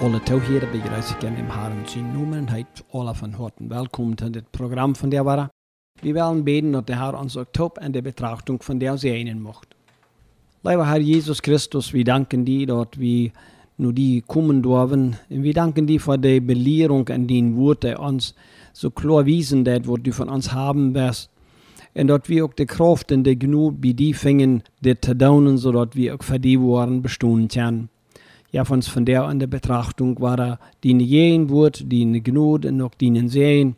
toe hier begrüße ich gerne im Herrn zu Numen heute alle von Horten willkommen zu dem Programm von der Wara. Wir wollen beten, dass der Herr uns auch top an der Betrachtung von der sehen macht. Lieber Herr Jesus Christus, wir danken dir, dass wir nur die kommen dürfen. Wir danken dir für die Belehrung an den Worten uns so klar wiesen, das, was du von uns haben wirst. Und dass wir auch die Kraft und die Genug bei dir fingen, das zu tun, sodass wir auch für die Waren bestehen können. Ja, von, von der an der Betrachtung war er die jeden Wort, die Gnade und auch die Sehen.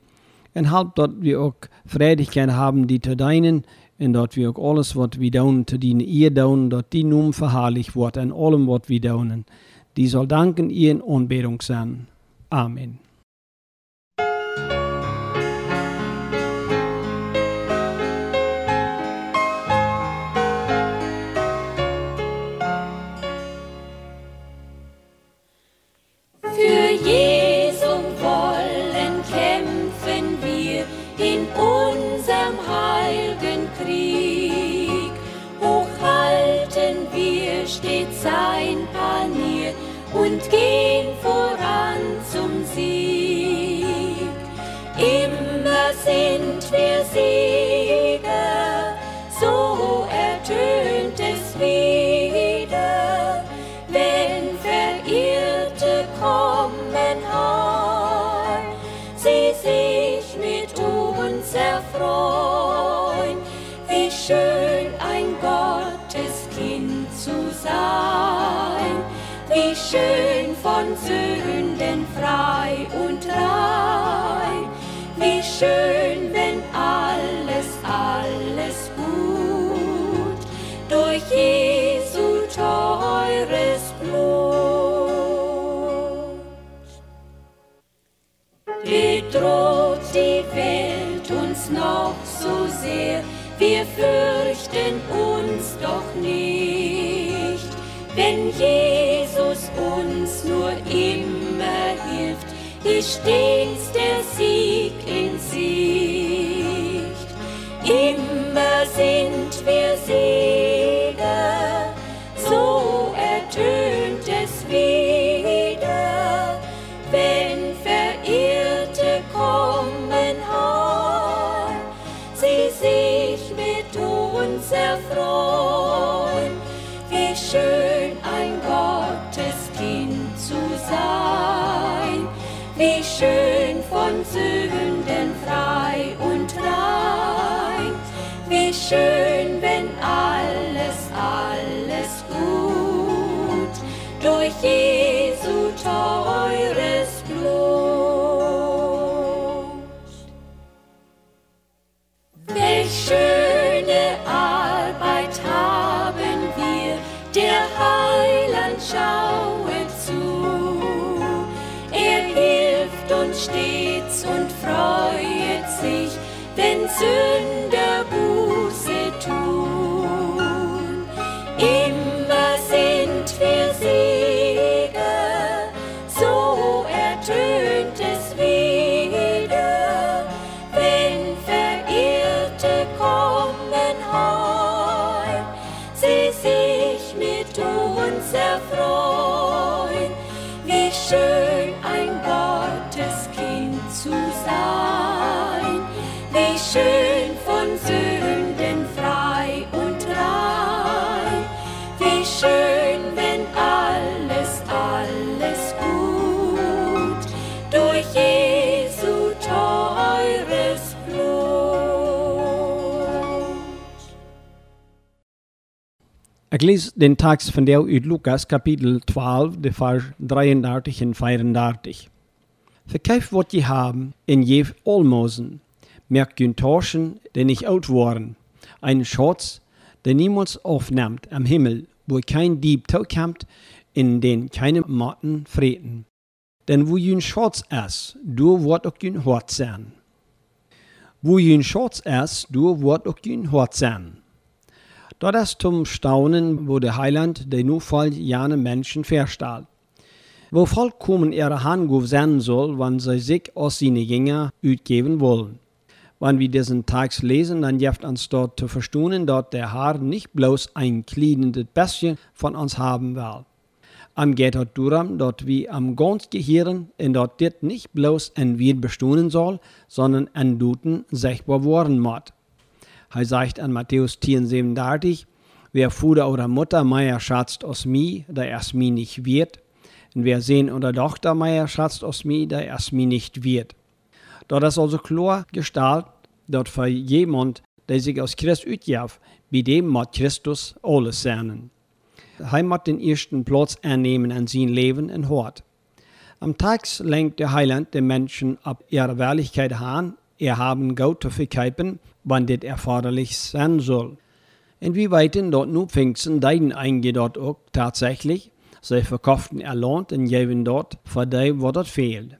Und halt, dass wir auch Freudigkeit haben, die zu deinen, und dass wir auch alles, was wir tun, zu dienen ihr tun, dass die nun verherrlicht wird an allem, was wir tun. Die soll danken ihr in Anbetung sein. Amen. Sind wir Sieger, so ertönt es wieder, wenn Verirrte kommen heim, sie sich mit uns erfreuen. Wie schön ein Gotteskind zu sein, wie schön von Sünden frei und rein, wie schön, fürchten uns doch nicht, wenn Jesus uns nur immer hilft, ist stets der stets und freut sich, wenn Sünder schön von Sünden frei und rein, wie schön, wenn alles, alles gut durch Jesu teures Blut. Ik lees den tekst van jou uit Lucas kapitel 12, de vers 33 en 34. Verkauft wat je haben en geef almosen. Je Torschen, die nicht out waren. Einen Schatz, der niemals aufnimmt am Himmel, wo kein Dieb taukommt, in den keine Motten freten. Denn wo jün Schatz ist, du wird auch jün Hort sein. Wo jün Schatz ist, du wird auch jün Hort sein. Dort ist zum Staunen, wo der Heiland der voll jane Menschen verstellt. Wo vollkommen ihre Hand sein soll, wann sie sich aus seine Jünger utgeben wollen. Wenn wir diesen Text lesen, dann hilft uns dort zu verstehen, dass der Herr nicht bloß ein kleines bisschen von uns haben will. Am geht dort darum, dort wie am ganz Gehirn in dort dit nicht bloß ein Wied bestehen soll, sondern ein Duten sichtbar worden muss. Er sagt an Matthäus 10, 37, wer Vater oder Mutter meier schatzt aus mi, da erst mi nicht wird. Und wer Sehen oder Tochter meier schatzt aus mi, da erst mi nicht wird. Dort ist also klar gestaltet, dort für jemand, der sich aus Christus utjav, bei dem muss Christus alles sein. Er muss den ersten Platz annehmen an sein Leben und Hort. Am Tag lenkt der Heiland den Menschen ab ihrer Wahrlichkeit an, er haben Gott zu verkeipen, wann das erforderlich sein soll. Inwieweit dort nur Pfingsten deiden eingeht dort auch tatsächlich, sie verkauften erlohnt und geben dort für die, wo dort fehlt.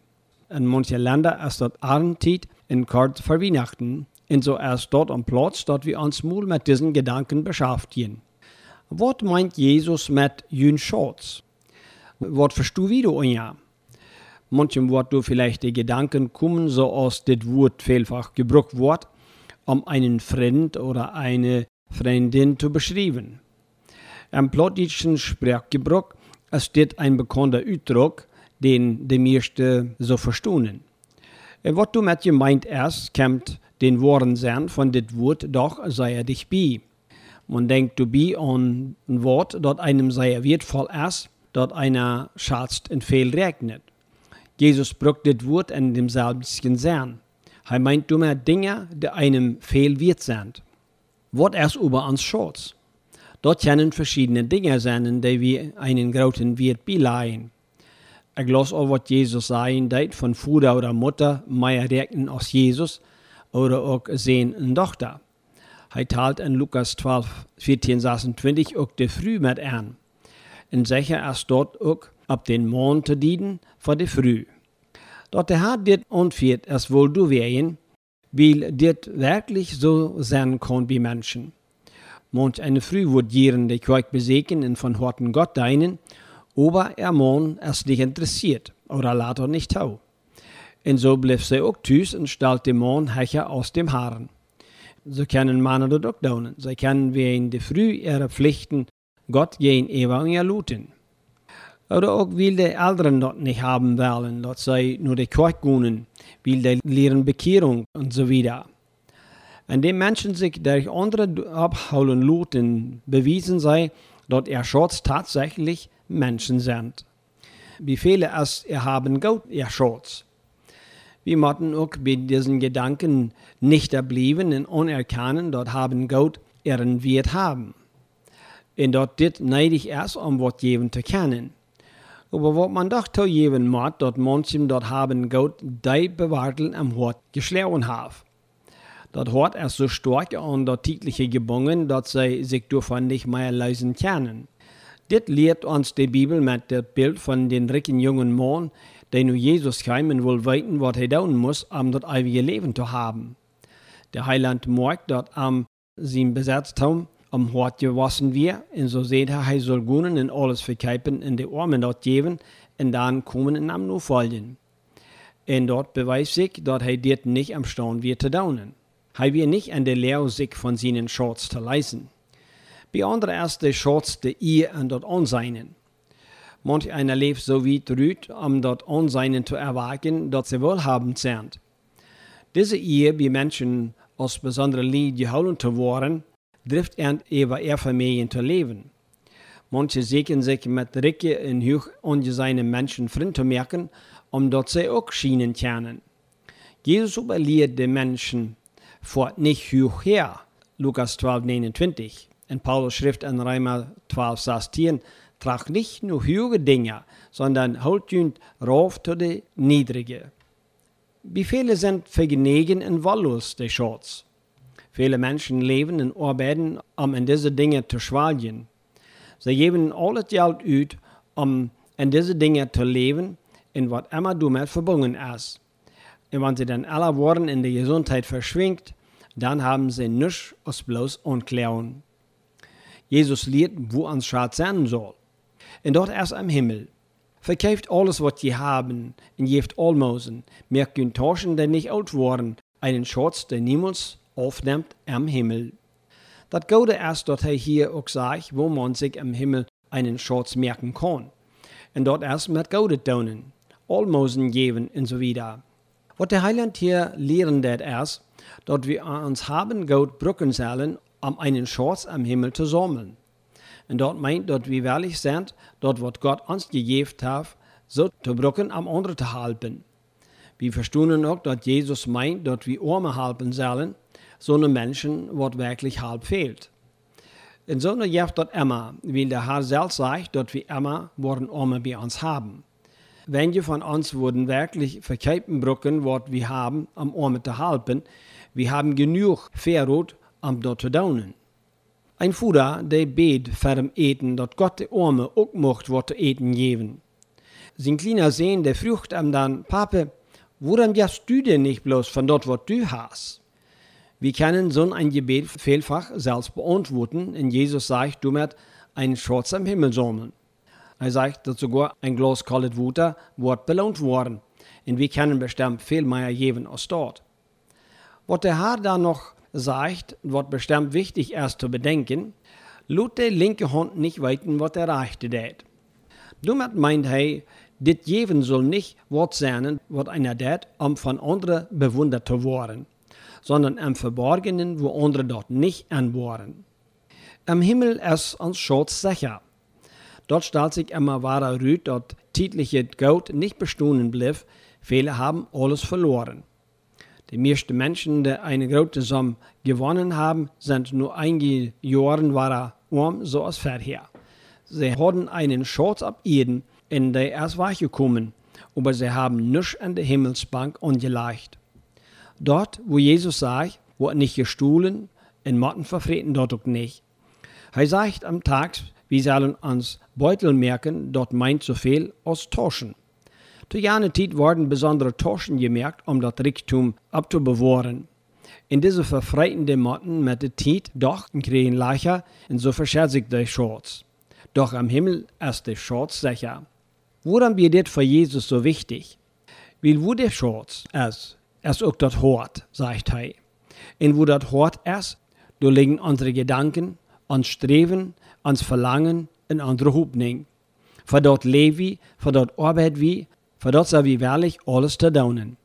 In manchen Ländern ist dort Abendzeit in Kort für Weihnachten, und so erst dort am Platz, dort wir uns mal mit diesen Gedanken beschäftigen. Was meint Jesus mit jün Schatz? Was verstehst du wieder? Manchem Wort du vielleicht die Gedanken kommen, so aus das Wort vielfach gebraucht wird, um einen Freund oder eine Freundin zu beschreiben. Im plattdeutschen Sprachgebrauch ist das ein bekannter Ausdruck, den die meisten so verstehen. Was du mit gemeint erst, kommt den Worten sein von dit Wort, doch sei er dich bi. Man denkt du bi an ein Wort, dort einem sei er wertvoll ist, dort einer schatzt und viel regnet. Jesus braucht dit Wort in demselben Sinn. Er meint du mehr Dinge, die einem viel wert sind. Wort erst über uns Schatz. Dort können verschiedene Dinge sein, die wir einen großen Wert beleihen. Ich glaube auch, was Jesus sagen deit von Vater oder Mutter, mehr rechnen aus Jesus, oder auch sehen eine Tochter. Er teilt in Lukas 12, 14, 26 auch de Früh mit an. Und sicher erst dort auch ab den Mond zu dienen für de Früh. Dort der hat dit unfiert, es wohl du wären, weil dit wirklich so sein kann wie Menschen. Manch eine Früh wird jieren die Kirche besegen und von Horten Gott deinen, aber er Mann es nicht interessiert oder later nicht tau. Und so blieb sie auch tüß und stellt den Mann hecher aus dem Haaren. So können Männer dort auch daunen. Sie können in de Früh ihre Pflichten Gott gehen Evangelium luten. Oder auch will die Älteren dort nicht haben wollen, dort sei nur die Kirche gehen, will die lehren Bekehrung und so weiter. Und die Menschen sich durch andere abholen luten, bewiesen sei, dort er Schutz tatsächlich Menschen sind. Wie viele es haben Gott Schutz. Wir müssen auch bei diesen Gedanken nicht erblieben und unerkennen, dort haben Gott ihren Wert haben. Und dort dit neidig erst, um was geben zu kennen. Aber was man doch zu geben muss, dort manchem dort haben Gott die bewarteln am Hort geschlagen haben. Dort Hort er so stark und dort tägliche gebunden, dort sie sich davon nicht mehr lösen können. Dit lehrt uns die Bibel mit dem Bild von den ricken jungen Mann, der nu Jesus und will wissen, was er tun muss, um das ewige Leben zu haben. Der Heiland merkt, dass am sein Besetztum am Hort gewassen wir, und so seht er, er soll gehen und alles verkeipen in die Armen dort geben, und dann kommen und am nur folgen. Und dort beweist sich, dass er dit nicht am Staunen wird zu daunen. Er wird nicht an der Lehre sich von seinen Schatz zu leisten. Anderen ist der Schatz der ihr und dort Unseinen. Manch einer lebt so wie rüht, um dort Unseinen zu erwachen, dass sie wohlhabend sind. Diese Ehe, wie Menschen aus besonderer Lied geholt zu worden, trifft er über ihr Familien zu leben. Manche sehen sich mit Ricke in hoch ungeseine Menschen Freund zu merken, um dort sie auch schienen können. Jesus überlehrt die Menschen vor nicht hoch her, Lukas 12, 29. In Paulus Schrift in Römer 12, 16, trag nicht nur hohe Dinge, sondern holt ihn rauf zu den Niedrigen. Wie viele sind vergnügen und wolllos der Schatz? Viele Menschen leben und arbeiten, um in diese Dinge zu schwalgen. Sie geben alles Geld aus, um in diese Dinge zu leben, in was immer damit verbunden ist. Wenn sie dann alle Worte in der Gesundheit verschwingt, dann haben sie nichts als bloß Unklärung. Jesus lehrt, wo uns Schatz sein soll. Und dort erst am Himmel. Verkauft alles, was je haben, und geeft Almosen. Mehr könnt tauschen, denn nicht alt worden, einen Schatz, der niemals aufnimmt am Himmel. Das Gute erst, dort er hier auch sagt, wo man sich am Himmel einen Schatz merken kann. und dort erst mit Gaudet tun, Almosen geben und so weiter. Was der Heiland hier lehren det ist, dass wir uns haben Gott brücken sollen, um einen Schatz am Himmel zu sammeln. Und dort meint, dass wir wirklich sind, dort was Gott uns gegeben hat, so zu brücken am anderen zu halten. Wir verstehen auch, dass Jesus meint, dass wir Arme halten sollen, so eine Menschen, was wirklich halb fehlt. In so einer Jahr dort immer, weil der Herr selbst sagt, dass wir immer worden Arme bei uns haben. Wenige von uns wurden wirklich verkehrten Brücken, was wir haben, am Arme zu halten. Wir haben genug Verrot, um dort zu daunen. Ein Fuder, der bet dem Eten, dass Gott die Arme auch mocht, was eten geben. Sein kleiner Sohn, der frucht ihm dann, Pape, woran gehst du denn nicht bloß von dort, was du hast? Wir können so ein Gebet vielfach selbst beantworten, und Jesus sagt, du mit einen Schatz am Himmel sammeln. Er sagt, dass sogar ein Glas kaltes Wasser wird belohnt worden. Und wir können bestimmt viel mehr geben als dort. Was der Herr da noch sagt, was bestimmt wichtig ist zu bedenken, lud die linke Hand nicht weiten, was der rechte tät. Damit meint er, dit Geben soll nicht was sein, was einer tät, um von anderen bewundert zu werden, sondern im Verborgenen, wo andere dort nicht anbohren. Am Himmel ist uns Schutz sicher. Dort stellt sich immer wahrer rüt, dort tägliche Geld nicht bestehen blieb, viele haben alles verloren. Die meisten Menschen, die eine große Summe gewonnen haben, sind nur einige Jahre wahrer arm, so als vorher. Sie hatten einen Schatz ab Eden, in der erst weichgekommen, aber sie haben nichts an der Himmelsbank angelegt. Dort, wo Jesus sagt, wird nicht gestohlen, in Motten verfreten dort auch nicht. Er sagt am Tag, wir sollen uns Beutel merken, dort meint so viel als Taschen. Zu jener Zeit wurden besondere Taschen gemerkt, um das Reichtum abzubewahren. In diese verfreitenden Motten mit der Zeit doch kriegen Leicher, und so verschert sich der Schatz. Doch am Himmel ist der Schatz sicher. Woran wird das für Jesus so wichtig? Weil wo der Schatz ist, ist auch das Hort, sagt er. Und wo das Hort ist, da liegen unsere Gedanken, uns Streben, uns Verlangen in andere Hoffnung. Für dort leben wir, für dort arbeiten wir, für dort sind wir wirklich alles zu tun.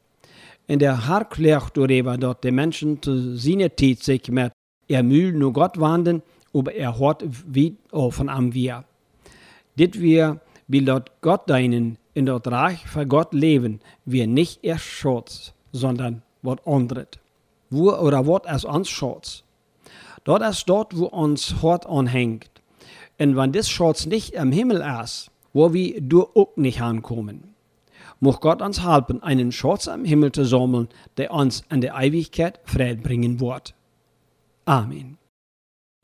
In der Herr klärt darüber, dass die Menschen zu seiner Zeit sich mit er Mühl nur Gott wandeln, aber er hört wie von am wir. Dit wir will dort Gott deinen in dort Reich für Gott leben, wir nicht erst Schutz, sondern was anderes. Wo oder was es uns Schutz. Dort ist dort, wo uns Hort anhängt. Und wenn das Schutz nicht am Himmel ist, wo wir durch auch nicht ankommen. Muss Gott uns helfen, einen Schatz am Himmel zu sammeln, der uns an der Ewigkeit Frieden bringen wird. Amen.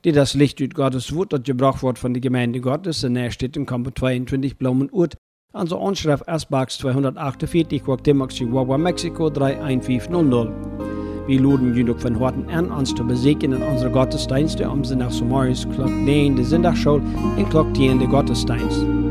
Die das Licht ut Gottes Wort, das gebraucht wird von der Gemeinde Gottes, in der steht in Kammer 22 Blumen Urt, an so Anschrift S-Box 248, Guatemala, Chihuahua, Mexiko 31500. Wir luden jullie von Horten an, uns zu besegnen in unsere Gottesdienste, um nach Summaris Klock 9 der Sonntagsschule in Klock 10 der Gottesdienst.